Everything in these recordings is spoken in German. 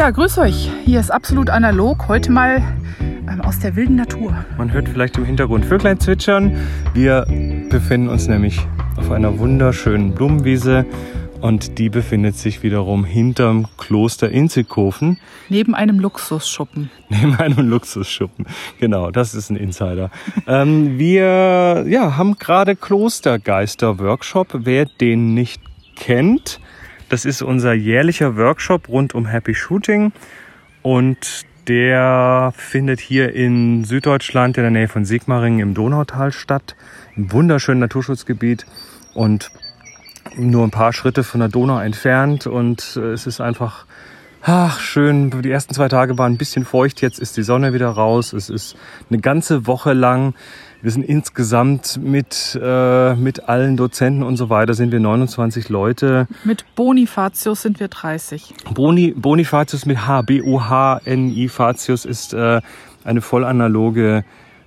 Ja, grüß euch. Hier ist absolut analog. Heute mal ähm, aus der wilden Natur. Man hört vielleicht im Hintergrund Vöglein zwitschern. Wir befinden uns nämlich auf einer wunderschönen Blumenwiese und die befindet sich wiederum hinterm Kloster Inzighofen. Neben einem Luxusschuppen. Neben einem Luxusschuppen. Genau, das ist ein Insider. ähm, wir ja, haben gerade Klostergeister-Workshop. Wer den nicht kennt, das ist unser jährlicher Workshop rund um Happy Shooting. Und der findet hier in Süddeutschland in der Nähe von Sigmaringen im Donautal statt. Im wunderschönen Naturschutzgebiet. Und nur ein paar Schritte von der Donau entfernt und äh, es ist einfach ach, schön. Die ersten zwei Tage waren ein bisschen feucht, jetzt ist die Sonne wieder raus. Es ist eine ganze Woche lang. Wir sind insgesamt mit, äh, mit allen Dozenten und so weiter sind wir 29 Leute. Mit Bonifatius sind wir 30. Boni, Bonifatius mit H, B-O-H-N-I Fatius ist äh, eine vollanaloge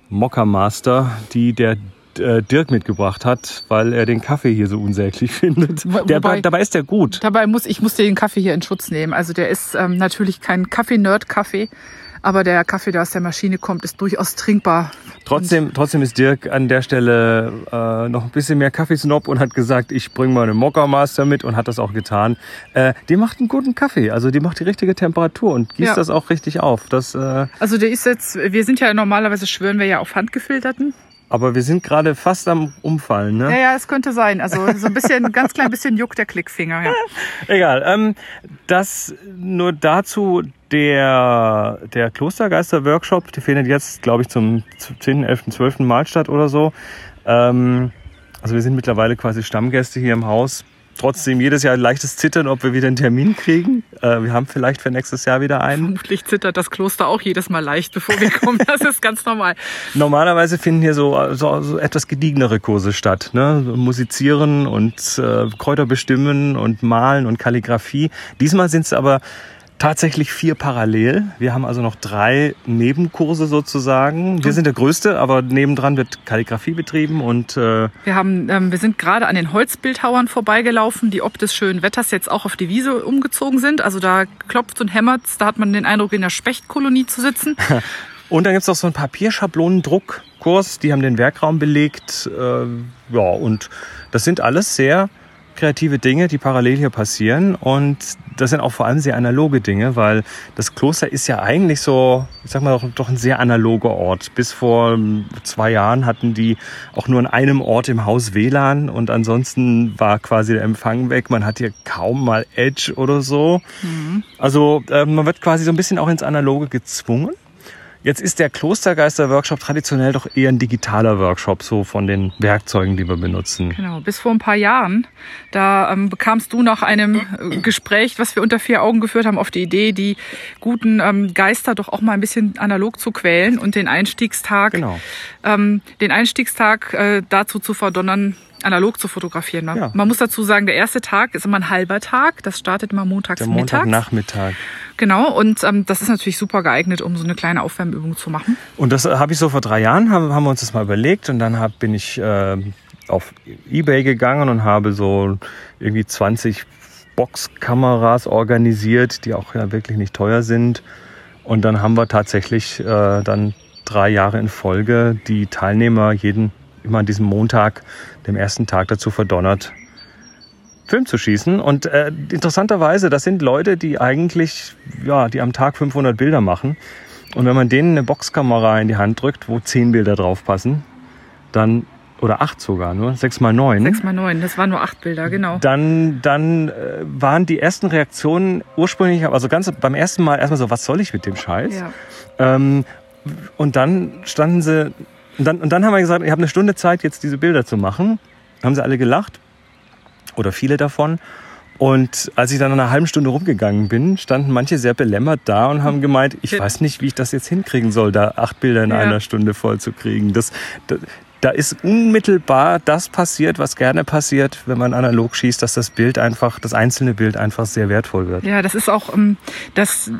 Mockermaster, die der äh, Dirk mitgebracht hat, weil er den Kaffee hier so unsäglich findet. Der, Wobei, dabei ist der gut. Dabei muss ich muss den Kaffee hier in Schutz nehmen. Also der ist ähm, natürlich kein Kaffee-Nerd-Kaffee, aber der Kaffee, der aus der Maschine kommt, ist durchaus trinkbar. Trotzdem, trotzdem ist Dirk an der Stelle äh, noch ein bisschen mehr Kaffeesnob und hat gesagt, ich bringe mal einen Mokka-Master mit und hat das auch getan. Äh, die macht einen guten Kaffee, also die macht die richtige Temperatur und gießt ja. das auch richtig auf. Das, äh also der ist jetzt, wir sind ja normalerweise schwören wir ja auf handgefilterten aber wir sind gerade fast am Umfallen, ne? Ja, ja, es könnte sein. Also so ein bisschen, ganz klein bisschen juckt der Klickfinger. Ja. Egal. Ähm, das nur dazu der, der Klostergeister-Workshop, der findet jetzt, glaube ich, zum 10., 11., 12. Mal statt oder so. Ähm, also wir sind mittlerweile quasi Stammgäste hier im Haus trotzdem jedes Jahr ein leichtes Zittern, ob wir wieder einen Termin kriegen. Äh, wir haben vielleicht für nächstes Jahr wieder einen. Vermutlich zittert das Kloster auch jedes Mal leicht, bevor wir kommen. Das ist ganz normal. Normalerweise finden hier so, so, so etwas gediegenere Kurse statt. Ne? Musizieren und äh, Kräuter bestimmen und Malen und Kalligrafie. Diesmal sind es aber tatsächlich vier parallel. Wir haben also noch drei Nebenkurse sozusagen. Wir sind der größte, aber nebendran wird Kalligrafie betrieben und äh wir haben, ähm, wir sind gerade an den Holzbildhauern vorbeigelaufen, die ob des schönen Wetters jetzt auch auf die Wiese umgezogen sind. Also da klopft und hämmert, da hat man den Eindruck, in der Spechtkolonie zu sitzen. und dann gibt's auch so ein Papierschablonendruckkurs, die haben den Werkraum belegt. Äh, ja, und das sind alles sehr kreative Dinge, die parallel hier passieren. Und das sind auch vor allem sehr analoge Dinge, weil das Kloster ist ja eigentlich so, ich sag mal, doch ein sehr analoger Ort. Bis vor zwei Jahren hatten die auch nur an einem Ort im Haus WLAN und ansonsten war quasi der Empfang weg. Man hat hier kaum mal Edge oder so. Mhm. Also äh, man wird quasi so ein bisschen auch ins Analoge gezwungen. Jetzt ist der Klostergeister-Workshop traditionell doch eher ein digitaler Workshop, so von den Werkzeugen, die wir benutzen. Genau, bis vor ein paar Jahren. Da ähm, bekamst du nach einem äh, Gespräch, was wir unter vier Augen geführt haben, auf die Idee, die guten ähm, Geister doch auch mal ein bisschen analog zu quälen und den Einstiegstag, genau. ähm, den Einstiegstag äh, dazu zu verdonnern, analog zu fotografieren. Man, ja. man muss dazu sagen, der erste Tag ist immer ein halber Tag. Das startet immer montags der Montag Nachmittag. Genau, und ähm, das ist natürlich super geeignet, um so eine kleine Aufwärmübung zu machen. Und das habe ich so vor drei Jahren, haben, haben wir uns das mal überlegt und dann hab, bin ich äh, auf Ebay gegangen und habe so irgendwie 20 Boxkameras organisiert, die auch ja wirklich nicht teuer sind. Und dann haben wir tatsächlich äh, dann drei Jahre in Folge die Teilnehmer jeden immer an diesem Montag, dem ersten Tag dazu verdonnert, Film zu schießen. Und äh, interessanterweise, das sind Leute, die eigentlich, ja, die am Tag 500 Bilder machen. Und wenn man denen eine Boxkamera in die Hand drückt, wo zehn Bilder drauf passen, dann oder acht sogar nur, sechs mal neun. Sechs mal neun, das waren nur acht Bilder, genau. Dann, dann äh, waren die ersten Reaktionen ursprünglich, also ganz beim ersten Mal erstmal so, was soll ich mit dem Scheiß? Ja. Ähm, und dann standen sie und dann, und dann haben wir gesagt, ich habe eine Stunde Zeit, jetzt diese Bilder zu machen. Haben sie alle gelacht. Oder viele davon. Und als ich dann nach einer halben Stunde rumgegangen bin, standen manche sehr belämmert da und haben gemeint, ich weiß nicht, wie ich das jetzt hinkriegen soll, da acht Bilder in ja. einer Stunde voll zu kriegen. Das, das, da ist unmittelbar das passiert, was gerne passiert, wenn man analog schießt, dass das Bild einfach, das einzelne Bild einfach sehr wertvoll wird. Ja, das ist auch, ähm, das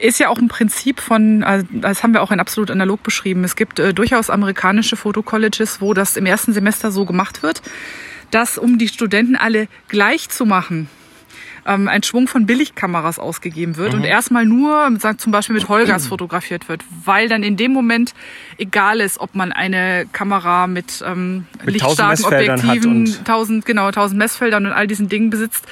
ist ja auch ein Prinzip von, also das haben wir auch in absolut analog beschrieben. Es gibt äh, durchaus amerikanische Fotocolleges, wo das im ersten Semester so gemacht wird, dass um die Studenten alle gleich zu machen, ähm, ein Schwung von Billigkameras ausgegeben wird und erstmal nur zum Beispiel mit Holgas fotografiert wird, weil dann in dem Moment egal ist, ob man eine Kamera mit, ähm, Mit 1000 lichtstarken Objektiven, und- 1000, genau, 1000 Messfeldern und all diesen Dingen besitzt.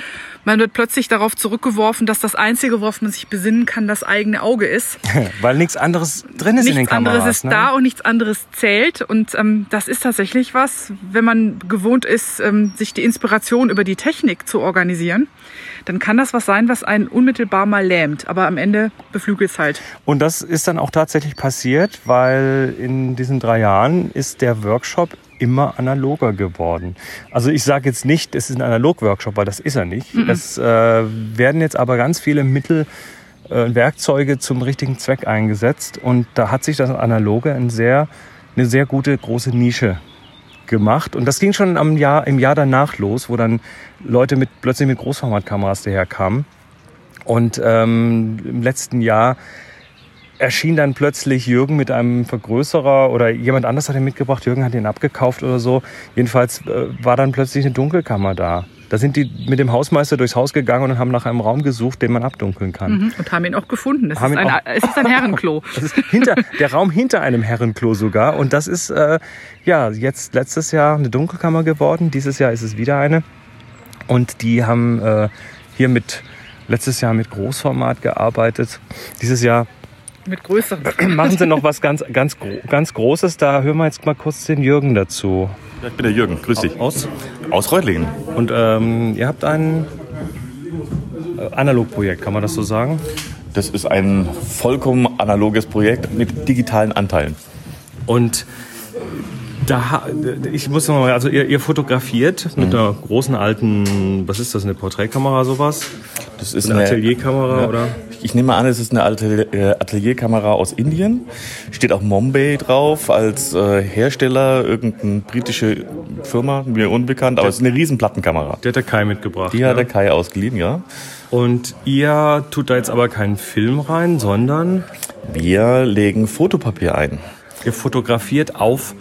Man wird plötzlich darauf zurückgeworfen, dass das Einzige, worauf man sich besinnen kann, das eigene Auge ist. Weil nichts anderes drin ist in den nichts Kameras. anderes ist ne? da und nichts anderes zählt. Und ähm, das ist tatsächlich was, wenn man gewohnt ist, ähm, sich die Inspiration über die Technik zu organisieren, dann kann das was sein, was einen unmittelbar mal lähmt. Aber am Ende beflügelt es halt. Und das ist dann auch tatsächlich passiert, weil in diesen drei Jahren ist der Workshop immer analoger geworden. Also ich sage jetzt nicht, es ist ein Analog-Workshop, weil das ist er nicht. Es äh, werden jetzt aber ganz viele Mittel äh, Werkzeuge zum richtigen Zweck eingesetzt und da hat sich das Analoge ein sehr, eine sehr gute große Nische gemacht. Und das ging schon am Jahr, im Jahr danach los, wo dann Leute mit, plötzlich mit Großformatkameras daherkamen. Und ähm, im letzten Jahr erschien dann plötzlich Jürgen mit einem Vergrößerer oder jemand anders hat ihn mitgebracht. Jürgen hat ihn abgekauft oder so. Jedenfalls äh, war dann plötzlich eine Dunkelkammer da. Da sind die mit dem Hausmeister durchs Haus gegangen und haben nach einem Raum gesucht, den man abdunkeln kann. Mhm. Und haben ihn auch gefunden. Es, ist ein, auch- es ist ein Herrenklo. Das ist hinter, der Raum hinter einem Herrenklo sogar. Und das ist äh, ja jetzt letztes Jahr eine Dunkelkammer geworden. Dieses Jahr ist es wieder eine. Und die haben äh, hier mit letztes Jahr mit Großformat gearbeitet. Dieses Jahr Mit größeren. machen sie noch was ganz, ganz, ganz Großes. Da hören wir jetzt mal kurz den Jürgen dazu. Ich bin der Jürgen, grüß dich. Aus. Aus Reutlingen. Und ähm, ihr habt ein äh, Analogprojekt, kann man das so sagen? Das ist ein vollkommen analoges Projekt mit digitalen Anteilen. Und da, ich muss noch mal, also ihr, ihr fotografiert mit einer großen alten, was ist das, eine Porträtkamera sowas? Das ist Eine Atelierkamera, oder? Ich nehme an, es ist eine alte äh, Atelierkamera aus Indien. Steht auch Mombay drauf als äh, Hersteller, irgendeine britische Firma, mir unbekannt, aber es ist eine riesen Plattenkamera. Der hat der Kai mitgebracht. Die hat der ne? Kai ausgeliehen, ja. Und ihr tut da jetzt aber keinen Film rein, sondern Wir legen Fotopapier ein. ihr fotografiert auf.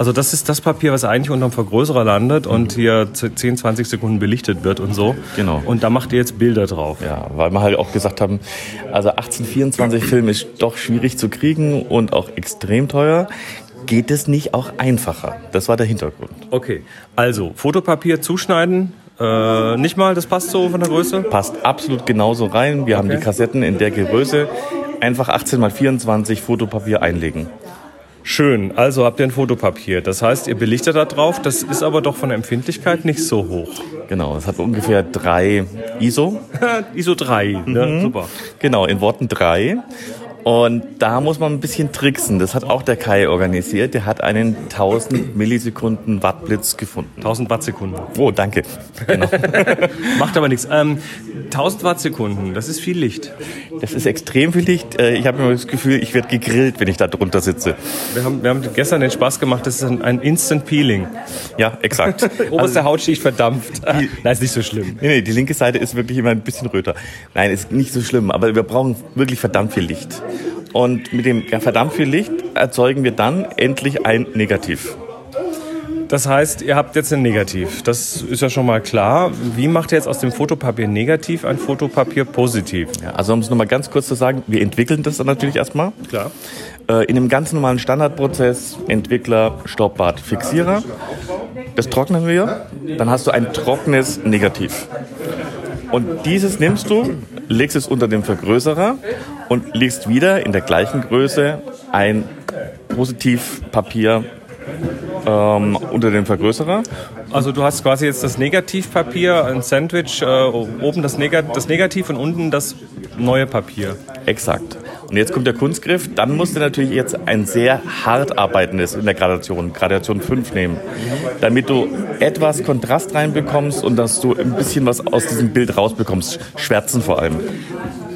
Also das ist das Papier, was eigentlich unterm Vergrößerer landet und hier 10, 20 Sekunden belichtet wird und so. Genau. Und da macht ihr jetzt Bilder drauf. Ja, weil wir halt auch gesagt haben, also 1824 Film ist doch schwierig zu kriegen und auch extrem teuer. Geht es nicht auch einfacher? Das war der Hintergrund. Okay, also Fotopapier zuschneiden, äh, nicht mal, das passt so von der Größe. Passt absolut genauso rein. Wir haben Okay. die Kassetten in der Größe. Einfach 18 mal 24 Fotopapier einlegen. Schön, also habt ihr ein Fotopapier. Das heißt, ihr belichtet da drauf. Das ist aber doch von der Empfindlichkeit nicht so hoch. Genau, es hat ungefähr drei ISO. ISO 3, ne? super. Genau, in Worten drei. Und da muss man ein bisschen tricksen. Das hat auch der Kai organisiert. Der hat einen 1000 Millisekunden Wattblitz gefunden. 1000 Wattsekunden. Oh, danke. Genau. Macht aber nichts. Ähm, 1000 Wattsekunden, das ist viel Licht. Das ist extrem viel Licht. Äh, Ich habe immer das Gefühl, ich werde gegrillt, wenn ich da drunter sitze. Wir haben, wir haben gestern den Spaß gemacht, das ist ein, ein Instant Peeling. Ja, exakt. Oberste Hautschicht verdampft. Nein, ist nicht so schlimm. Nee, nee, die linke Seite ist wirklich immer ein bisschen röter. Nein, ist nicht so schlimm, aber wir brauchen wirklich verdammt viel Licht. Und mit dem verdammt viel Licht erzeugen wir dann endlich ein Negativ. Das heißt, ihr habt jetzt ein Negativ. Das ist ja schon mal klar. Wie macht ihr jetzt aus dem Fotopapier negativ ein Fotopapier positiv? Ja, also um es nochmal ganz kurz zu sagen, wir entwickeln das dann natürlich erstmal. Klar. Äh, In einem ganz normalen Standardprozess, Entwickler, Stopbad, Fixierer. Das trocknen wir, dann hast du ein trockenes Negativ. Und dieses nimmst du, legst es unter dem Vergrößerer und legst wieder in der gleichen Größe ein Positivpapier ähm, unter dem Vergrößerer. Also du hast quasi jetzt das Negativpapier, ein Sandwich, äh, oben das, Negat das Negativ und unten das neue Papier. Exakt. Und jetzt kommt der Kunstgriff. Dann musst du natürlich jetzt ein sehr hart arbeitendes in der Gradation, Gradation 5 nehmen, damit du etwas Kontrast reinbekommst und dass du ein bisschen was aus diesem Bild rausbekommst. Schwärzen vor allem.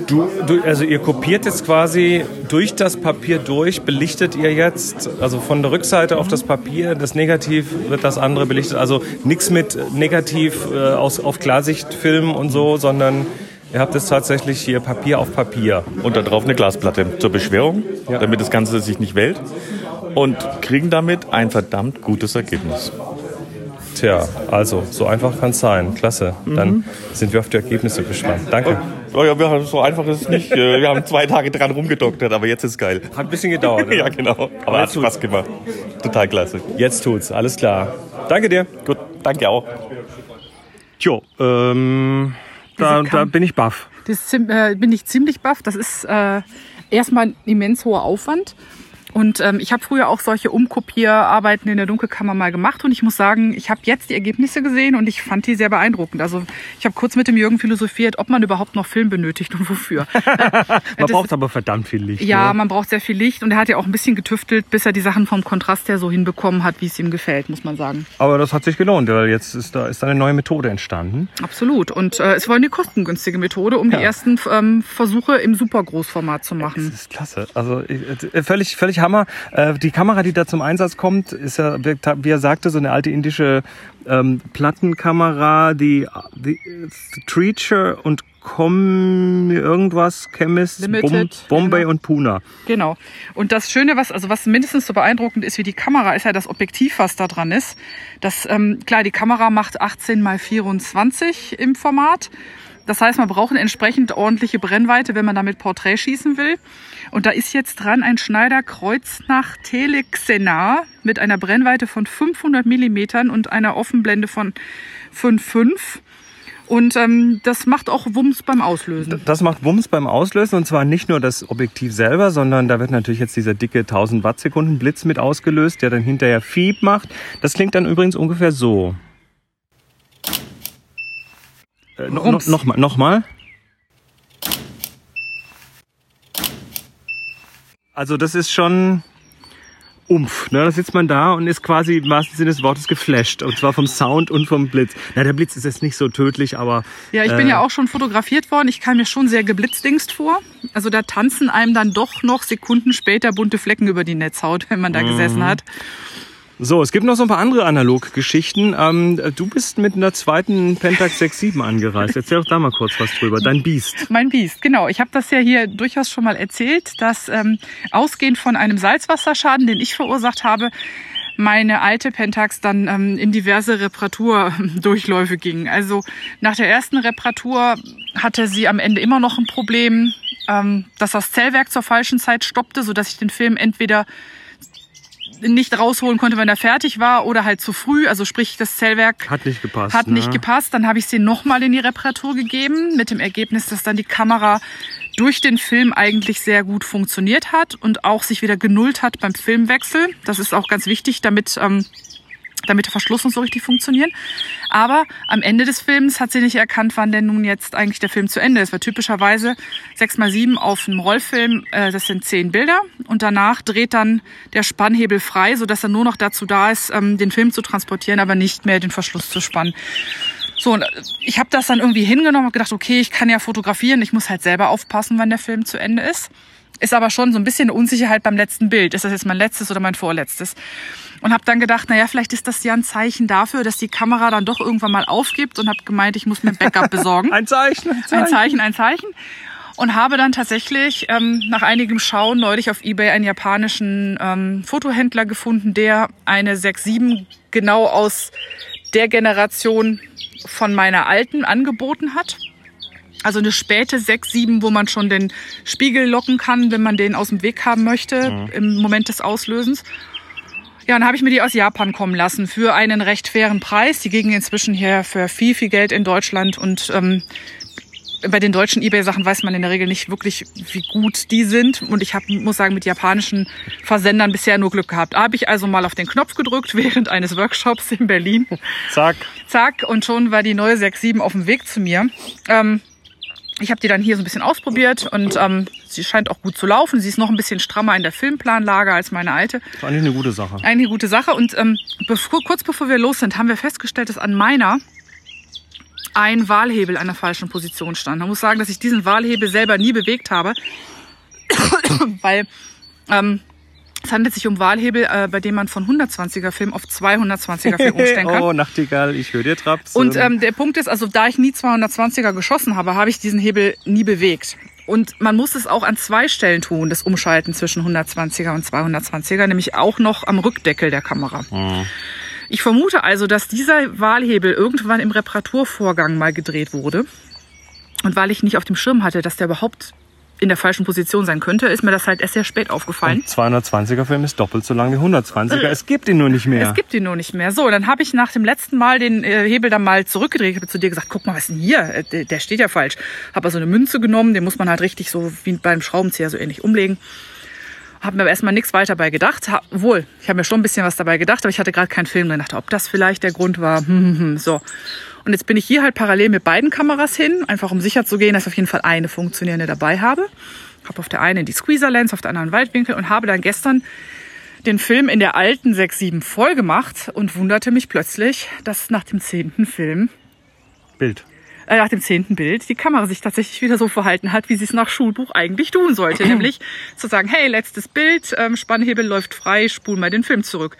Du, du, also ihr kopiert jetzt quasi durch das Papier durch, belichtet ihr jetzt, also von der Rückseite auf das Papier, das Negativ wird das andere belichtet. Also nichts mit Negativ äh, aus, auf Klarsichtfilm und so, sondern ihr habt jetzt tatsächlich hier Papier auf Papier. Und da drauf eine Glasplatte zur Beschwerung, Ja. damit das Ganze sich nicht wählt. Und kriegen damit ein verdammt gutes Ergebnis. Tja, also so einfach kann es sein. Klasse. Dann sind wir auf die Ergebnisse gespannt. Danke. Oh ja, wir haben- so einfach ist es nicht. Äh, Wir haben zwei Tage dran rumgedoktert, aber jetzt ist geil. Hat ein bisschen gedauert. ne? Ja, genau. Aber hat jetzt Spaß gemacht. Total klasse. Jetzt tut's. Alles klar. Danke dir. Gut, danke auch. Jo, ähm, da, da bin ich baff. Das äh, bin ich ziemlich baff. Das ist äh, erstmal ein immens hoher Aufwand. Und ähm, ich habe früher auch solche Umkopierarbeiten in der Dunkelkammer mal gemacht und ich muss sagen, ich habe jetzt die Ergebnisse gesehen und ich fand die sehr beeindruckend. Also ich habe kurz mit dem Jürgen philosophiert, ob man überhaupt noch Film benötigt und wofür. Man Das- braucht aber verdammt viel Licht. Ja, ne? man braucht sehr viel Licht und er hat ja auch ein bisschen getüftelt, bis er die Sachen vom Kontrast her so hinbekommen hat, wie es ihm gefällt, muss man sagen. Aber das hat sich gelohnt, weil jetzt ist da ist eine neue Methode entstanden. Absolut. Und äh, es war eine kostengünstige Methode, um Ja. die ersten ähm, Versuche im Supergroßformat zu machen. Das ist klasse. Also äh, völlig, völlig Hammer. Äh, Die Kamera, die da zum Einsatz kommt, ist ja, wie er sagte, so eine alte indische ähm, Plattenkamera, die, die Treacher und Com irgendwas, Chemist, Limited, Bombay genau. und Puna. Genau. Und das Schöne, was also was mindestens so beeindruckend ist wie die Kamera, ist ja das Objektiv, was da dran ist. Das ähm, klar, die Kamera macht 18 mal 24 im Format. Das heißt, man braucht eine entsprechend ordentliche Brennweite, wenn man damit Porträt schießen will. Und da ist jetzt dran ein Schneider Kreuznach Telexenar mit einer Brennweite von 500 Millimetern und einer Offenblende von 5,5. Und ähm, das macht auch Wumms beim Auslösen. Das macht Wumms beim Auslösen und zwar nicht nur das Objektiv selber, sondern da wird natürlich jetzt dieser dicke 1000 Wattsekunden Blitz mit ausgelöst, der dann hinterher Fieb macht. Das klingt dann übrigens ungefähr so. Äh, no, no, Rums. noch mal, noch mal. Also das ist schon Umf. Ne? Da sitzt man da und ist quasi im wahrsten Sinne des Wortes geflasht. Und zwar vom Sound und vom Blitz. Na, der Blitz ist jetzt nicht so tödlich, aber Ja, ich bin Äh. ja auch schon fotografiert worden. Ich kam mir schon sehr geblitzdingst vor. Also da tanzen einem dann doch noch Sekunden später bunte Flecken über die Netzhaut, wenn man da gesessen Mhm. hat. So, es gibt noch so ein paar andere Analoggeschichten. Ähm, du bist mit einer zweiten Pentax 67 angereist. Erzähl doch da mal kurz was drüber. Dein Biest. Mein Biest, genau. Ich habe das ja hier durchaus schon mal erzählt, dass ähm, ausgehend von einem Salzwasserschaden, den ich verursacht habe, meine alte Pentax dann ähm, in diverse Reparaturdurchläufe ging. Also nach der ersten Reparatur hatte sie am Ende immer noch ein Problem, ähm, dass das Zellwerk zur falschen Zeit stoppte, sodass ich den Film entweder nicht rausholen konnte, wenn er fertig war oder halt zu früh. Also sprich, das Zellwerk Hat nicht gepasst. hat nicht ne? gepasst. Dann habe ich sie nochmal in die Reparatur gegeben, mit dem Ergebnis, dass dann die Kamera durch den Film eigentlich sehr gut funktioniert hat und auch sich wieder genullt hat beim Filmwechsel. Das ist auch ganz wichtig, damit, ähm, damit der Verschluss und so richtig funktionieren. Aber am Ende des Films hat sie nicht erkannt, wann denn nun jetzt eigentlich der Film zu Ende ist. Weil typischerweise 6x7 auf einem Rollfilm, äh, das sind zehn Bilder. Und danach dreht dann der Spannhebel frei, sodass er nur noch dazu da ist, ähm, den Film zu transportieren, aber nicht mehr den Verschluss zu spannen. So, und äh, ich habe das dann irgendwie hingenommen und gedacht, okay, ich kann ja fotografieren, ich muss halt selber aufpassen, wann der Film zu Ende ist. Ist aber schon so ein bisschen eine Unsicherheit beim letzten Bild. Ist das jetzt mein letztes oder mein vorletztes? Und habe dann gedacht, naja, vielleicht ist das ja ein Zeichen dafür, dass die Kamera dann doch irgendwann mal aufgibt und habe gemeint, ich muss mir ein Backup besorgen. Ein Zeichen, ein Zeichen. Ein Zeichen, ein Zeichen. Und habe dann tatsächlich ähm, nach einigem Schauen neulich auf Ebay einen japanischen ähm, Fotohändler gefunden, der eine 6.7 genau aus der Generation von meiner alten angeboten hat. Also eine späte 6.7, wo man schon den Spiegel locken kann, wenn man den aus dem Weg haben möchte im Moment des Auslösens. Ja, dann habe ich mir die aus Japan kommen lassen für einen recht fairen Preis. Die gingen inzwischen hier für viel, viel Geld in Deutschland und ähm, bei den deutschen Ebay-Sachen weiß man in der Regel nicht wirklich, wie gut die sind. Und ich hab, muss sagen, mit japanischen Versendern bisher nur Glück gehabt. Habe ich also mal auf den Knopf gedrückt während eines Workshops in Berlin. Zack. Zack, und schon war die neue 6.7 auf dem Weg zu mir. Ähm, ich habe die dann hier so ein bisschen ausprobiert und ähm, sie scheint auch gut zu laufen. Sie ist noch ein bisschen strammer in der Filmplanlage als meine alte. Das ist eigentlich eine gute Sache. Eigentlich eine gute Sache. Und ähm, bevor, kurz bevor wir los sind, haben wir festgestellt, dass an meiner ein Wahlhebel an der falschen Position stand. Man muss sagen, dass ich diesen Wahlhebel selber nie bewegt habe, weil ähm, es handelt sich um Wahlhebel, äh, bei dem man von 120er Film auf 220er Film umstellen kann. oh, Nachtigall, ich höre dir Traps. Und ähm, der Punkt ist, also da ich nie 220er geschossen habe, habe ich diesen Hebel nie bewegt. Und man muss es auch an zwei Stellen tun, das Umschalten zwischen 120er und 220er, nämlich auch noch am Rückdeckel der Kamera. Ich vermute also, dass dieser Wahlhebel irgendwann im Reparaturvorgang mal gedreht wurde. Und weil ich nicht auf dem Schirm hatte, dass der überhaupt in der falschen Position sein könnte, ist mir das halt erst sehr spät aufgefallen. Und 220er Film ist doppelt so lang wie 120er. Es gibt ihn nur nicht mehr. Es gibt ihn nur nicht mehr. So, dann habe ich nach dem letzten Mal den äh, Hebel dann mal zurückgedreht. Ich habe zu dir gesagt, guck mal, was ist denn hier? Äh, der, steht ja falsch. Habe also eine Münze genommen, den muss man halt richtig so wie beim Schraubenzieher so ähnlich umlegen. Habe mir aber erstmal nichts weiter dabei gedacht. Ha, wohl, ich habe mir schon ein bisschen was dabei gedacht, aber ich hatte gerade keinen Film drin. Dachte, ob das vielleicht der Grund war. Hm, hm, hm. So. Und jetzt bin ich hier halt parallel mit beiden Kameras hin, einfach um sicher zu gehen, dass ich auf jeden Fall eine funktionierende dabei habe. Habe auf der einen die Squeezer Lens, auf der anderen Weitwinkel und habe dann gestern den Film in der alten 6.7 voll gemacht und wunderte mich plötzlich, dass nach dem zehnten Film, Bild. äh, nach dem zehnten Bild, die Kamera sich tatsächlich wieder so verhalten hat, wie sie es nach Schulbuch eigentlich tun sollte. nämlich zu sagen, hey, letztes Bild, ähm, Spannhebel läuft frei, spul mal den Film zurück.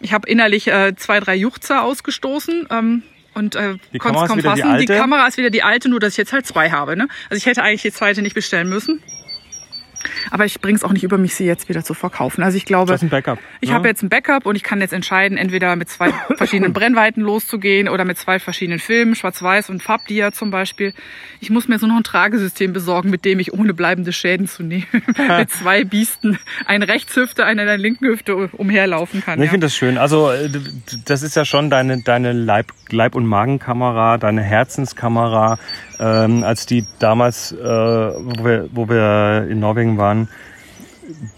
Ich habe innerlich äh, zwei, drei Juchzer ausgestoßen. Ähm, und äh, Die konnte Kamera es ist kaum wieder die fassen. Die, alte? Kamera ist wieder die alte, nur dass ich jetzt halt zwei habe. Ne? Also ich hätte eigentlich die zweite nicht bestellen müssen. Aber ich bringe es auch nicht über mich, sie jetzt wieder zu verkaufen. Also ich glaube, Das ist ein Backup. ich ne? habe jetzt ein Backup und ich kann jetzt entscheiden, entweder mit zwei verschiedenen Brennweiten loszugehen oder mit zwei verschiedenen Filmen, Schwarz-Weiß und Farbdia zum Beispiel. Ich muss mir nur noch ein Tragesystem besorgen, mit dem ich ohne bleibende Schäden zu nehmen mit zwei Biesten, eine Rechtshüfte, eine in der linken Hüfte umherlaufen kann. Ich ja. finde das schön. Also äh, das ist ja schon deine, deine Leib, Leib- und Magenkamera, deine Herzenskamera. Ähm, als die damals, äh, wo, wir, wo wir in Norwegen waren,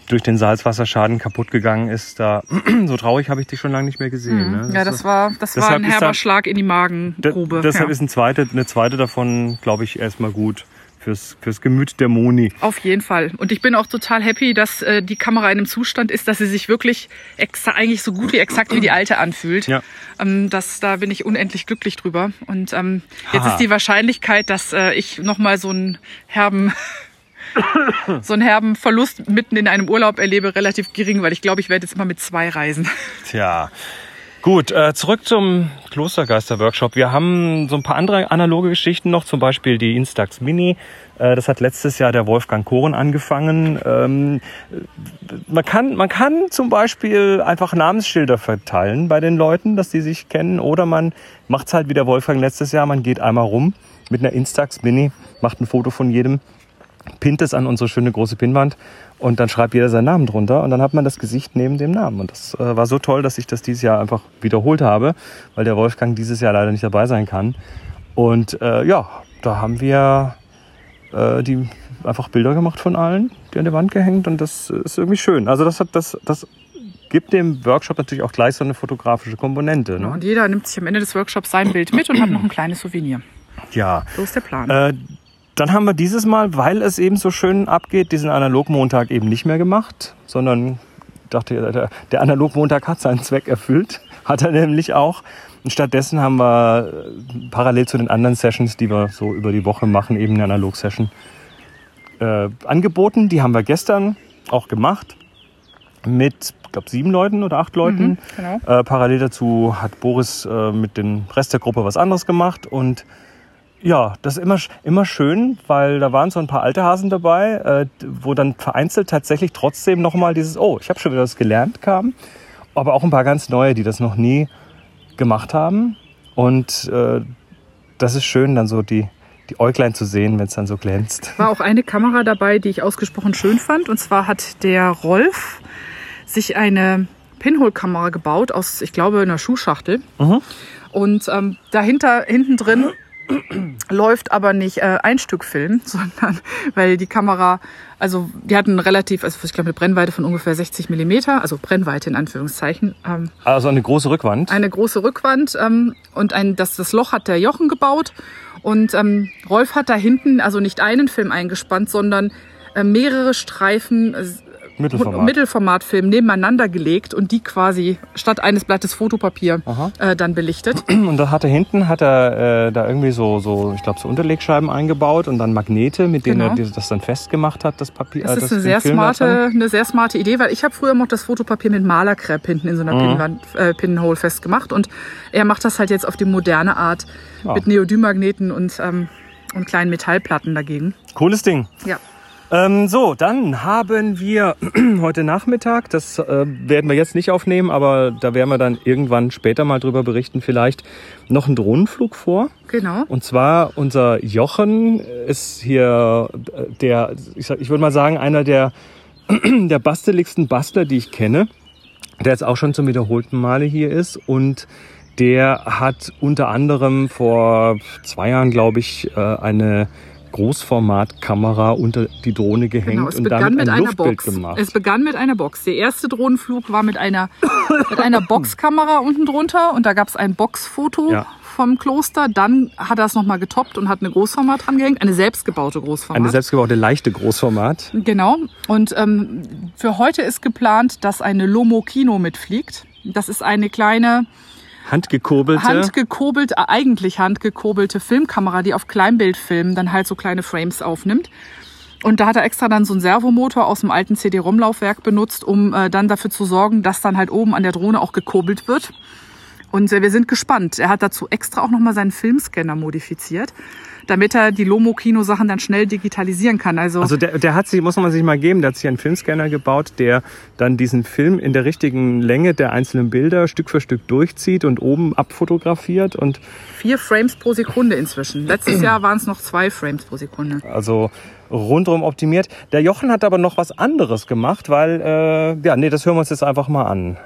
durch den Salzwasserschaden kaputt gegangen ist, da so traurig habe ich dich schon lange nicht mehr gesehen. Ne? Mhm. Ja, das war, das war ein herber da- Schlag in die Da, Magengrube. deshalb ja. ist ein zweite, eine zweite davon, glaube ich, erstmal gut fürs, fürs Gemüt der Moni. Auf jeden Fall. Und ich bin auch total happy, dass äh, die Kamera in einem Zustand ist, dass sie sich wirklich exa eigentlich so gut wie exakt wie die alte anfühlt. Ja. Ähm, das, da bin ich unendlich glücklich drüber. Und ähm, jetzt ist die Wahrscheinlichkeit, dass äh, ich nochmal so einen herben so einen herben Verlust mitten in einem Urlaub erlebe, relativ gering, weil ich glaube, ich werde jetzt mal mit zwei reisen. Tja. Gut, äh, zurück zum Klostergeister-Workshop. Wir haben so ein paar andere analoge Geschichten noch, zum Beispiel die Instax Mini. Äh, das hat letztes Jahr der Wolfgang Koren angefangen. Ähm, man, kann, man kann zum Beispiel einfach Namensschilder verteilen bei den Leuten, dass die sich kennen. Oder man macht's halt wie der Wolfgang letztes Jahr. Man geht einmal rum mit einer Instax Mini, macht ein Foto von jedem, pinnt es an unsere schöne große Pinnwand und dann schreibt jeder seinen Namen drunter und dann hat man das Gesicht neben dem Namen. Und das äh, war so toll, dass ich das dieses Jahr einfach wiederholt habe, weil der Wolfgang dieses Jahr leider nicht dabei sein kann. Und äh, ja, da haben wir äh, die einfach Bilder gemacht von allen, die an der Wand gehängt und das ist irgendwie schön. Also das hat das, das gibt dem Workshop natürlich auch gleich so eine fotografische Komponente. Ne? Und jeder nimmt sich am Ende des Workshops sein Bild mit und hat noch ein kleines Souvenir. Ja. So ist der Plan. Äh, dann haben wir dieses Mal, weil es eben so schön abgeht, diesen Analogmontag eben nicht mehr gemacht, sondern dachte, der, der Analogmontag hat seinen Zweck erfüllt. Hat er nämlich auch. Und stattdessen haben wir äh, parallel zu den anderen Sessions, die wir so über die Woche machen, eben eine Analog-Session äh, angeboten. Die haben wir gestern auch gemacht mit, ich glaube, sieben Leuten oder acht Leuten. Mhm, genau. Äh, parallel dazu hat Boris äh, mit dem Rest der Gruppe was anderes gemacht und ja, das ist immer, immer schön, weil da waren so ein paar alte Hasen dabei, äh, wo dann vereinzelt tatsächlich trotzdem nochmal dieses, oh, ich habe schon wieder was gelernt kam, aber auch ein paar ganz neue, die das noch nie gemacht haben und äh, das ist schön, dann so die, die Äuglein zu sehen, wenn es dann so glänzt. war auch eine Kamera dabei, die ich ausgesprochen schön fand. Und zwar hat der Rolf sich eine Pinhole-Kamera gebaut aus, ich glaube, einer Schuhschachtel. Und ähm, dahinter, hinten drin läuft aber nicht äh, ein Stück Film, sondern weil die Kamera, also die hatten relativ, also ich glaube eine Brennweite von ungefähr 60 Millimeter, also Brennweite in Anführungszeichen, ähm, Also eine große Rückwand. eine große Rückwand ähm, und ein, das, das Loch hat der Jochen gebaut. Und ähm, Rolf hat da hinten also nicht einen Film eingespannt, sondern äh, mehrere Streifen äh, Mittelformat. Mittelformatfilm nebeneinander gelegt und die quasi statt eines Blattes Fotopapier äh, dann belichtet. Und da hat er hinten hat er äh, da irgendwie so, so ich glaube, so Unterlegscheiben eingebaut und dann Magnete, mit denen Genau. er das dann festgemacht hat, das Papier. Das äh, ist eine sehr Film smarte, eine sehr smarte Idee, weil ich habe früher noch das Fotopapier mit Malerkrepp hinten in so einer Mhm. Pinnwand, äh, Pinhole festgemacht und er macht das halt jetzt auf die moderne Art Ja. mit Neodym-Magneten und, ähm, und kleinen Metallplatten dagegen. Cooles Ding. Ja. Ähm, so, dann haben wir heute Nachmittag, das äh, werden wir jetzt nicht aufnehmen, aber da werden wir dann irgendwann später mal drüber berichten, vielleicht noch einen Drohnenflug vor. Genau. Und zwar unser Jochen ist hier äh, der, ich, sag- ich würde mal sagen, einer der, der basteligsten Bastler, die ich kenne, der jetzt auch schon zum wiederholten Male hier ist und der hat unter anderem vor zwei Jahren, glaube ich, äh, eine Großformatkamera unter die Drohne gehängt Genau, es und begann damit mit ein einer Luftbild Box. gemacht. Es begann mit einer Box. Der erste Drohnenflug war mit einer, mit einer Boxkamera unten drunter und da gab es ein Boxfoto Ja. vom Kloster. Dann hat er es nochmal getoppt und hat eine Großformat dran gehängt, eine selbstgebaute Großformat. eine selbstgebaute leichte Großformat. Genau. Und ähm, für heute ist geplant, dass eine Lomo Kino mitfliegt. Das ist eine kleine Handgekurbelte. handgekurbelt, äh, eigentlich handgekurbelte Filmkamera, die auf Kleinbildfilmen dann halt so kleine Frames aufnimmt. Und da hat er extra dann so einen Servomotor aus dem alten CD-ROM-Laufwerk benutzt, um äh, dann dafür zu sorgen, dass dann halt oben an der Drohne auch gekurbelt wird. Und äh, wir sind gespannt. Er hat dazu extra auch nochmal seinen Filmscanner modifiziert, damit er die Lomo-Kino-Sachen dann schnell digitalisieren kann. Also, Also der, der hat sich, muss man sich mal geben, der hat sich einen Filmscanner gebaut, der dann diesen Film in der richtigen Länge der einzelnen Bilder Stück für Stück durchzieht und oben abfotografiert und vier Frames pro Sekunde inzwischen. Letztes Jahr waren es noch zwei Frames pro Sekunde. also rundum optimiert. Der Jochen hat aber noch was anderes gemacht, weil, äh, ja, nee, das hören wir uns jetzt einfach mal an.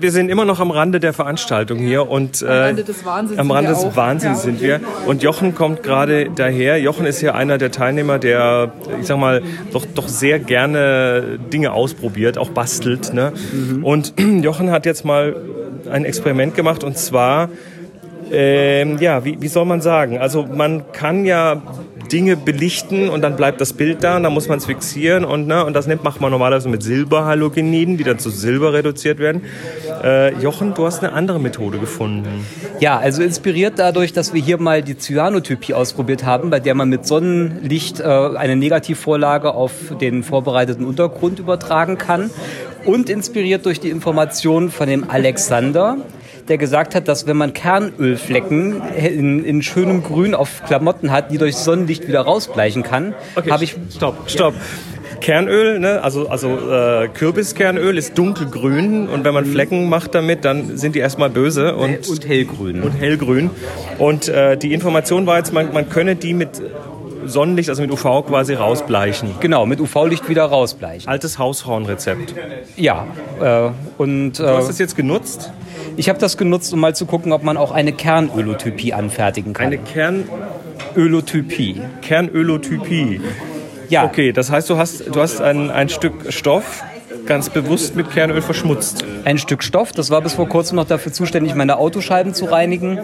Wir sind immer noch am Rande der Veranstaltung hier und äh, Am Rande des Wahnsinns am sind Rande wir des. Wahnsinns Ja. sind wir. Und Jochen kommt gerade daher. Jochen ist hier einer der Teilnehmer, der, ich sag mal, doch, doch sehr gerne Dinge ausprobiert, auch bastelt. Ne? Und Jochen hat jetzt mal ein Experiment gemacht und zwar ähm, ja, wie, wie soll man sagen? Also man kann ja Dinge belichten und dann bleibt das Bild da und dann muss man es fixieren und, ne, und das nimmt, macht man normalerweise mit Silberhalogeniden, die dann zu Silber reduziert werden. Äh, Jochen, du hast eine andere Methode gefunden. Ja, also inspiriert dadurch, dass wir hier mal die Cyanotypie ausprobiert haben, bei der man mit Sonnenlicht äh, eine Negativvorlage auf den vorbereiteten Untergrund übertragen kann. Und inspiriert durch die Informationen von dem Alexander, der gesagt hat, dass wenn man Kernölflecken in, in schönem Grün auf Klamotten hat, die durch Sonnenlicht wieder rausbleichen kann, habe ich Stopp, stopp. Kernöl, ne? also, also äh, Kürbiskernöl ist dunkelgrün und wenn man Flecken macht damit, dann sind die erstmal böse und, und hellgrün. und hellgrün. Und äh, die Information war jetzt, man, man könne die mit Sonnenlicht, also mit UV quasi rausbleichen. Genau, mit UV-Licht wieder rausbleichen. Altes Hausfrauenrezept. Ja, äh, und Du äh, hast es jetzt genutzt? Ich habe das genutzt, um mal zu gucken, ob man auch eine Kernölotypie anfertigen kann. Eine Kern, Ölotypie. Kernölotypie. Ja, Okay, das heißt, du hast, du hast ein, ein Stück Stoff ganz bewusst mit Kernöl verschmutzt. ein Stück Stoff, das war bis vor kurzem noch dafür zuständig, meine Autoscheiben zu reinigen.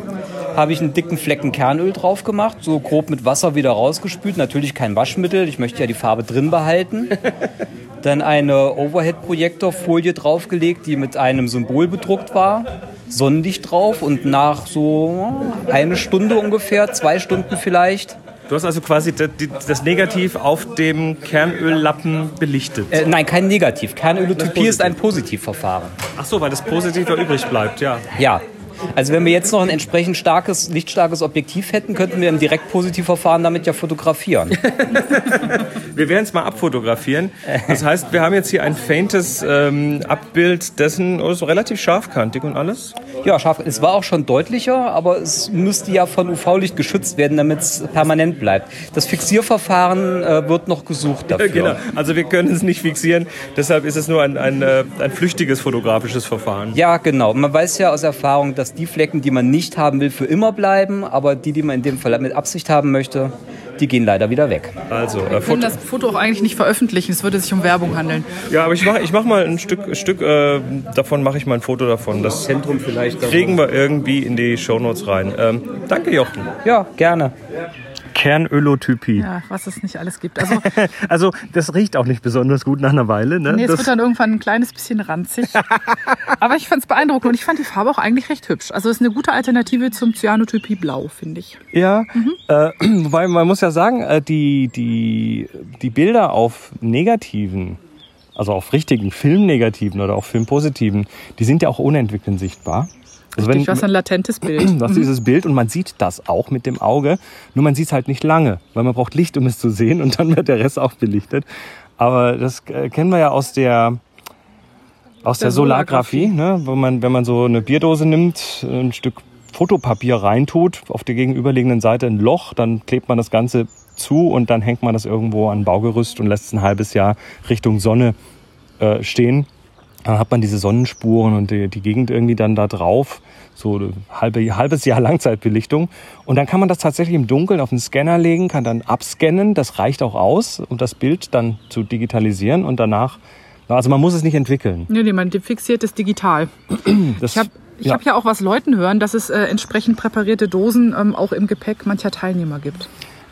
Habe ich einen dicken Flecken Kernöl drauf gemacht, so grob mit Wasser wieder rausgespült. Natürlich kein Waschmittel, ich möchte ja die Farbe drin behalten. Dann eine Overhead-Projektorfolie draufgelegt, die mit einem Symbol bedruckt war. Sonnenlicht drauf und nach so eine Stunde ungefähr, zwei Stunden vielleicht, Du hast also quasi das, Negativ auf dem Kernöllappen belichtet. Äh, nein, kein Negativ. Kernölotypie positiv. ist ein Positivverfahren. Ach so, weil das Positiv da übrig bleibt, ja. Ja. Also wenn wir jetzt noch ein entsprechend starkes, lichtstarkes Objektiv hätten, könnten wir im Direktpositivverfahren damit ja fotografieren. Wir werden es mal abfotografieren. Das heißt, wir haben jetzt hier ein faintes ähm, Abbild dessen, oh, so relativ scharfkantig und alles. ja, scharf. Es war auch schon deutlicher, aber es müsste ja von UV-Licht geschützt werden, damit es permanent bleibt. Das Fixierverfahren äh, wird noch gesucht dafür. Genau. Also wir können es nicht fixieren, deshalb ist es nur ein, ein, äh, ein flüchtiges fotografisches Verfahren. Ja, genau. Man weiß ja aus Erfahrung, dass die Flecken, die man nicht haben will, für immer bleiben, aber die, die man in dem Fall mit Absicht haben möchte, die gehen leider wieder weg. Also, äh, Wir können Foto das Foto auch eigentlich nicht veröffentlichen. Es würde sich um Werbung handeln. ja, aber ich mache ich mach mal ein Stück, Stück äh, davon, mache ich mal ein Foto davon. Das Zentrum vielleicht. kriegen wir irgendwie in die Shownotes rein. Ähm, danke, Jochen. Ja, gerne. Kernölotypie. Ja, was es nicht alles gibt. Also, Also das riecht auch nicht besonders gut nach einer Weile. Ne? nee, es das, wird dann irgendwann ein kleines bisschen ranzig. Aber ich fand es beeindruckend und ich fand die Farbe auch eigentlich recht hübsch. Also es ist eine gute Alternative zum Cyanotypie Blau, finde ich. ja, äh, wobei man muss ja sagen, äh, die, die, die Bilder auf negativen, also auf richtigen Filmnegativen oder auf Filmpositiven, die sind ja auch unentwickelt sichtbar. Also Richtig, was ein latentes Bild. Hast dieses Bild und man sieht das auch mit dem Auge. Nur man sieht es halt nicht lange, weil man braucht Licht, um es zu sehen und dann wird der Rest auch belichtet. Aber das äh, kennen wir ja aus der aus der, Der Solargraphie, ne? wo man, wenn man so eine Bierdose nimmt, ein Stück Fotopapier reintut, auf der gegenüberliegenden Seite ein Loch, dann klebt man das Ganze zu und dann hängt man das irgendwo an ein Baugerüst und lässt es ein halbes Jahr Richtung Sonne äh, stehen. Dann hat man diese Sonnenspuren und die, die Gegend irgendwie dann da drauf. So ein halbe, halbes Jahr Langzeitbelichtung. Und dann kann man das tatsächlich im Dunkeln auf den Scanner legen, kann dann abscannen. Das reicht auch aus, um das Bild dann zu digitalisieren und danach. Also man muss es nicht entwickeln. Nee, nee, man fixiert es digital. Das, Ich habe ich Ja. hab ja auch was Leuten hören, dass es äh, entsprechend präparierte Dosen ähm, auch im Gepäck mancher Teilnehmer gibt.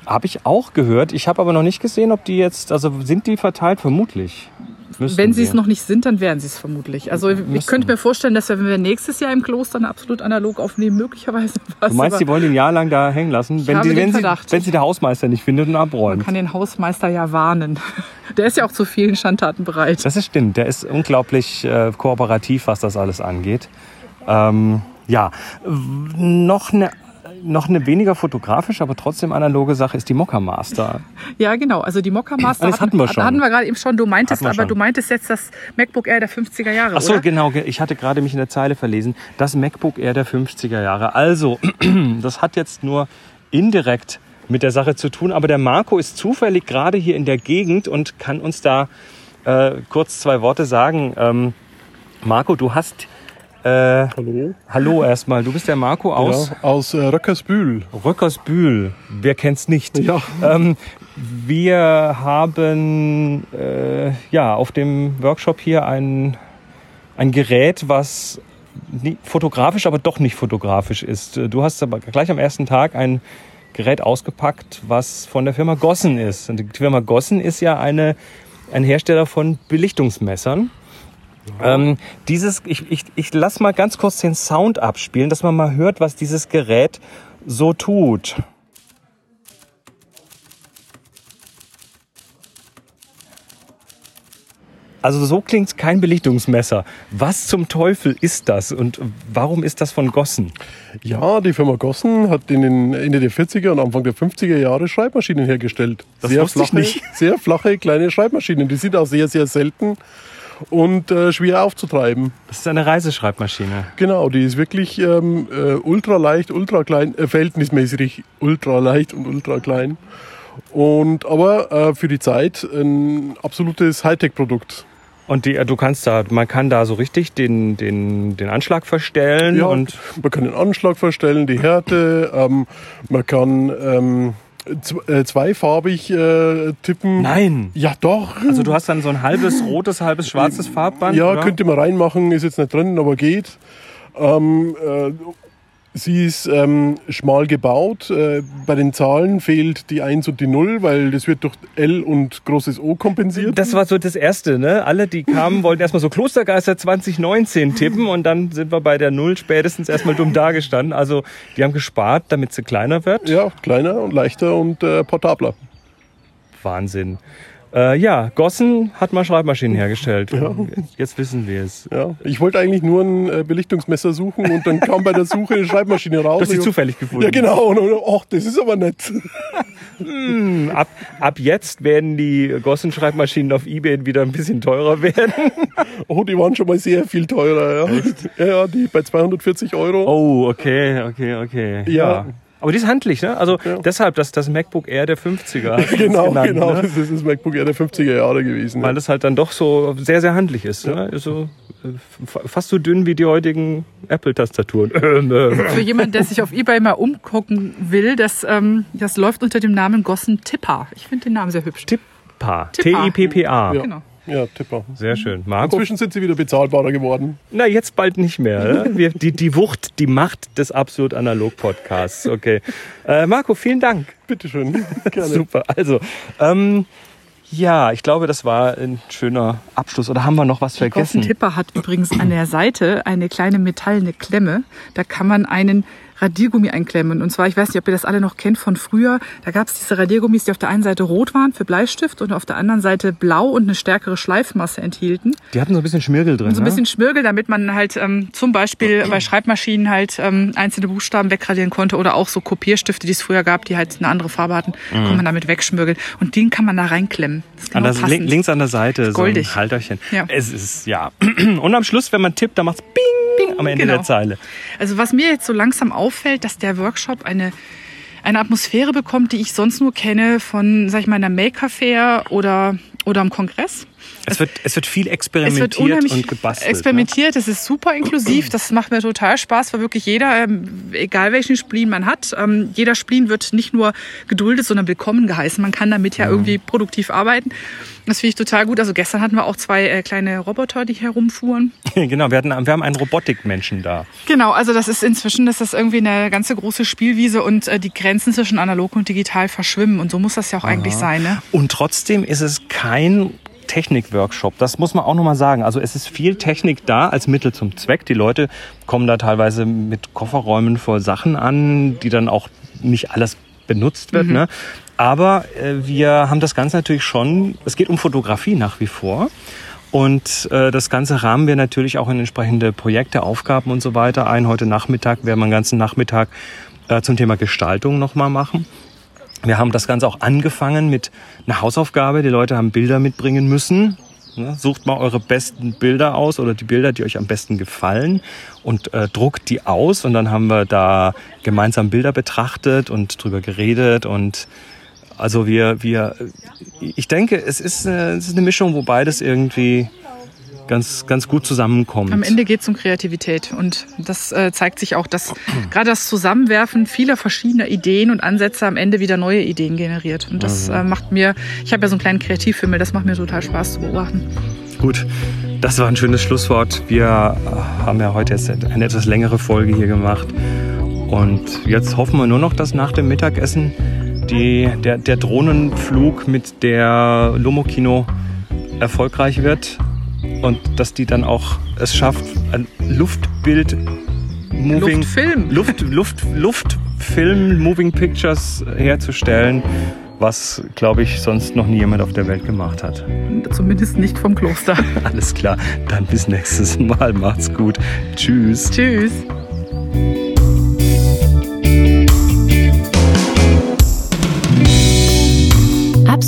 Habe ich auch gehört. Ich habe aber noch nicht gesehen, ob die jetzt, also sind die verteilt? Vermutlich. Müssten Wenn sie es noch nicht sind, dann werden sie es vermutlich. Also ich könnte mir vorstellen, dass wir, wenn wir nächstes Jahr im Kloster eine absolut analog aufnehmen, möglicherweise was. Du meinst, die wollen den Jahr lang da hängen lassen, wenn, die, wenn, sie, wenn sie der Hausmeister nicht findet und man abräumt. kann den Hausmeister ja warnen. Der ist ja auch zu vielen Schandtaten bereit. Das ist stimmt. Der ist unglaublich äh, kooperativ, was das alles angeht. Ähm, ja, noch eine noch eine weniger fotografisch, aber trotzdem analoge Sache ist die Mokka Master. Ja, genau. Also die Master Ah, das hatten wir schon. hatten wir gerade eben schon. Du meintest, Hatten aber schon. du meintest jetzt das MacBook Air der 50er Jahre, Ach so, oder? genau. ge- Ich hatte gerade mich in der Zeile verlesen. Das MacBook Air der 50er Jahre. Also, das hat jetzt nur indirekt mit der Sache zu tun, aber der Marco ist zufällig gerade hier in der Gegend und kann uns da äh, kurz zwei Worte sagen. Ähm, Marco, du hast. Äh, Hallo? hallo erstmal. Du bist der Marco aus Ja, aus äh, Röckersbühl. Röckersbühl. Wer kennt's nicht? Ja. Ähm, wir haben äh, ja auf dem Workshop hier ein, ein Gerät, was nie, fotografisch, aber doch nicht fotografisch ist. Du hast aber gleich am ersten Tag ein Gerät ausgepackt, was von der Firma Gossen ist. Und die Firma Gossen ist ja eine, ein Hersteller von Belichtungsmessern. Ähm, dieses, ich, ich, ich lass mal ganz kurz den Sound abspielen, dass man mal hört, was dieses Gerät so tut. Also so klingt kein Belichtungsmesser. Was zum Teufel ist das und warum ist das von Gossen? Ja, die Firma Gossen hat in den Ende der 40er und Anfang der 50er Jahre Schreibmaschinen hergestellt. Das sehr wusste ich flache, nicht. Sehr flache, kleine Schreibmaschinen. Die sind auch sehr, sehr selten und äh, schwer aufzutreiben. Das ist eine Reiseschreibmaschine. Genau, die ist wirklich ähm, äh, ultra leicht, ultra klein, äh, verhältnismäßig ultra leicht und ultra klein. Und aber äh, für die Zeit ein absolutes Hightech-Produkt. Und die, du kannst da, man kann da so richtig den, den, den Anschlag verstellen Ja, und man kann den Anschlag verstellen, die Härte, ähm, man kann ähm, äh, zweifarbig äh, tippen. Nein. Ja, doch. Also du hast dann so ein halbes rotes, halbes schwarzes Farbband. ja, oder? könnte man reinmachen, ist jetzt nicht drin, aber geht. Ähm, äh, sie ist ähm, schmal gebaut. Äh, bei den Zahlen fehlt die 1 und die 0, weil das wird durch L und großes O kompensiert. Das war so das Erste, ne? Alle, die kamen, wollten erstmal so Klostergeister 2019 tippen und dann sind wir bei der Null spätestens erstmal dumm dagestanden. Also die haben gespart, damit sie kleiner wird. ja, kleiner und leichter und äh, portabler. Wahnsinn. Äh, ja, Gossen hat mal Schreibmaschinen hergestellt. Jetzt, jetzt wissen wir es. Ja, ich wollte eigentlich nur ein äh, Belichtungsmesser suchen und dann kam bei der Suche eine Schreibmaschine raus. Sie Ich- zufällig gefunden. Ja, genau. Und, und ach, das ist aber nett. Ab, ab jetzt werden die Gossen-Schreibmaschinen auf Ebay wieder ein bisschen teurer werden. Oh, die waren schon mal sehr viel teurer. Ja, ja, ja die bei 240 Euro. Oh, okay, okay, okay. Ja. Aber die ist handlich, ne? Also Ja. deshalb das, das MacBook Air der 50er. hast du es genau, genannt, genau. Ne? Das ist das MacBook Air der 50er Jahre gewesen. Weil das halt dann doch so sehr, sehr handlich ist. Ne? So, äh, fa- fast so dünn wie die heutigen Apple-Tastaturen. Ähm, äh. Für jemanden, der sich auf Ebay mal umgucken will, das, ähm, das läuft unter dem Namen Gossen Tipper. Ich finde den Namen sehr hübsch. Tippa. Tippa. T-I-P-P-A. ja. Genau. Ja, Tipper. Sehr schön. Marco? Inzwischen sind sie wieder bezahlbarer geworden. Na, jetzt bald nicht mehr. Ne? Wir, die, die Wucht, die Macht des absolut analog Podcasts. Okay. Äh, Marco, vielen Dank. Bitteschön. Gerne. Super. Also, ähm, ja, ich glaube, das war ein schöner Abschluss. Oder haben wir noch was vergessen? Tipper hat übrigens an der Seite eine kleine metallene Klemme. Da kann man einen Radiergummi einklemmen. Und zwar, ich weiß nicht, ob ihr das alle noch kennt von früher. Da gab es diese Radiergummis, die auf der einen Seite rot waren für Bleistift und auf der anderen Seite blau und eine stärkere Schleifmasse enthielten. Die hatten so ein bisschen Schmirgel drin. Und so ein ne? bisschen Schmirgel, damit man halt ähm, zum Beispiel bei Schreibmaschinen halt ähm, einzelne Buchstaben wegradieren konnte oder auch so Kopierstifte, die es früher gab, die halt eine andere Farbe hatten, konnte man damit wegschmirgeln. Und den kann man da reinklemmen. Das ist An genau der, passend. links an der Seite so ein Halterchen. Ja. Es ist, ja. Und am Schluss, wenn man tippt, dann macht's bing, bing am Ende Genau. der Zeile. Also was mir jetzt so langsam auffällt, dass der Workshop eine eine Atmosphäre bekommt, die ich sonst nur kenne von, sag ich mal, einer Maker Fair oder oder am Kongress. Es wird, es wird viel Es experimentiert wird unheimlich und gebastelt. ne? experimentiert. Es ist super inklusiv. Das macht mir total Spaß, weil wirklich jeder, ähm, egal welchen Spleen man hat, ähm, jeder Spleen wird nicht nur geduldet, sondern willkommen geheißen. Man kann damit ja irgendwie produktiv arbeiten. Das finde ich total gut. Also gestern hatten wir auch zwei äh, kleine Roboter, die herumfuhren. Ne? genau, wir, hatten, wir haben einen Robotikmenschen da. Genau, also das ist inzwischen, das ist irgendwie eine ganze große Spielwiese und äh, die Grenzen zwischen analog und digital verschwimmen. Und so muss das ja auch eigentlich sein, ne? Und trotzdem ist es kein Technik-Workshop. Das muss man auch nochmal sagen. Also es ist viel Technik da als Mittel zum Zweck. Die Leute kommen da teilweise mit Kofferräumen voll Sachen an, die dann auch nicht alles benutzt wird. Ne? Aber äh, wir haben das Ganze natürlich schon, es geht um Fotografie nach wie vor. Und äh, das Ganze rahmen wir natürlich auch in entsprechende Projekte, Aufgaben und so weiter ein. Heute Nachmittag werden wir den ganzen Nachmittag äh, zum Thema Gestaltung nochmal machen. Wir haben das Ganze auch angefangen mit einer Hausaufgabe. Die Leute haben Bilder mitbringen müssen. Ne, Sucht mal eure besten Bilder aus oder die Bilder, die euch am besten gefallen und äh, druckt die aus. Und dann haben wir da gemeinsam Bilder betrachtet und drüber geredet. Und also wir, wir, ich denke, es ist, eine, es ist eine Mischung, wo beides irgendwie ganz, ganz gut zusammenkommt. Am Ende geht es um Kreativität und das äh, zeigt sich auch, dass gerade das Zusammenwerfen vieler verschiedener Ideen und Ansätze am Ende wieder neue Ideen generiert. Und das äh, macht mir, ich habe ja so einen kleinen Kreativfimmel, das macht mir total Spaß zu beobachten. Gut, das war ein schönes Schlusswort. Wir äh, haben ja heute jetzt eine etwas längere Folge hier gemacht. Und jetzt hoffen wir nur noch, dass nach dem Mittagessen die, der, der Drohnenflug mit der Lomokino erfolgreich wird und dass die dann auch es schafft, ein Luftbild Moving Luftfilm. Luft, Luft, Luftfilm Moving Pictures herzustellen, was glaube ich sonst noch nie jemand auf der Welt gemacht hat. Zumindest nicht vom Kloster. Alles klar, dann bis nächstes Mal. Macht's gut. Tschüss. Tschüss.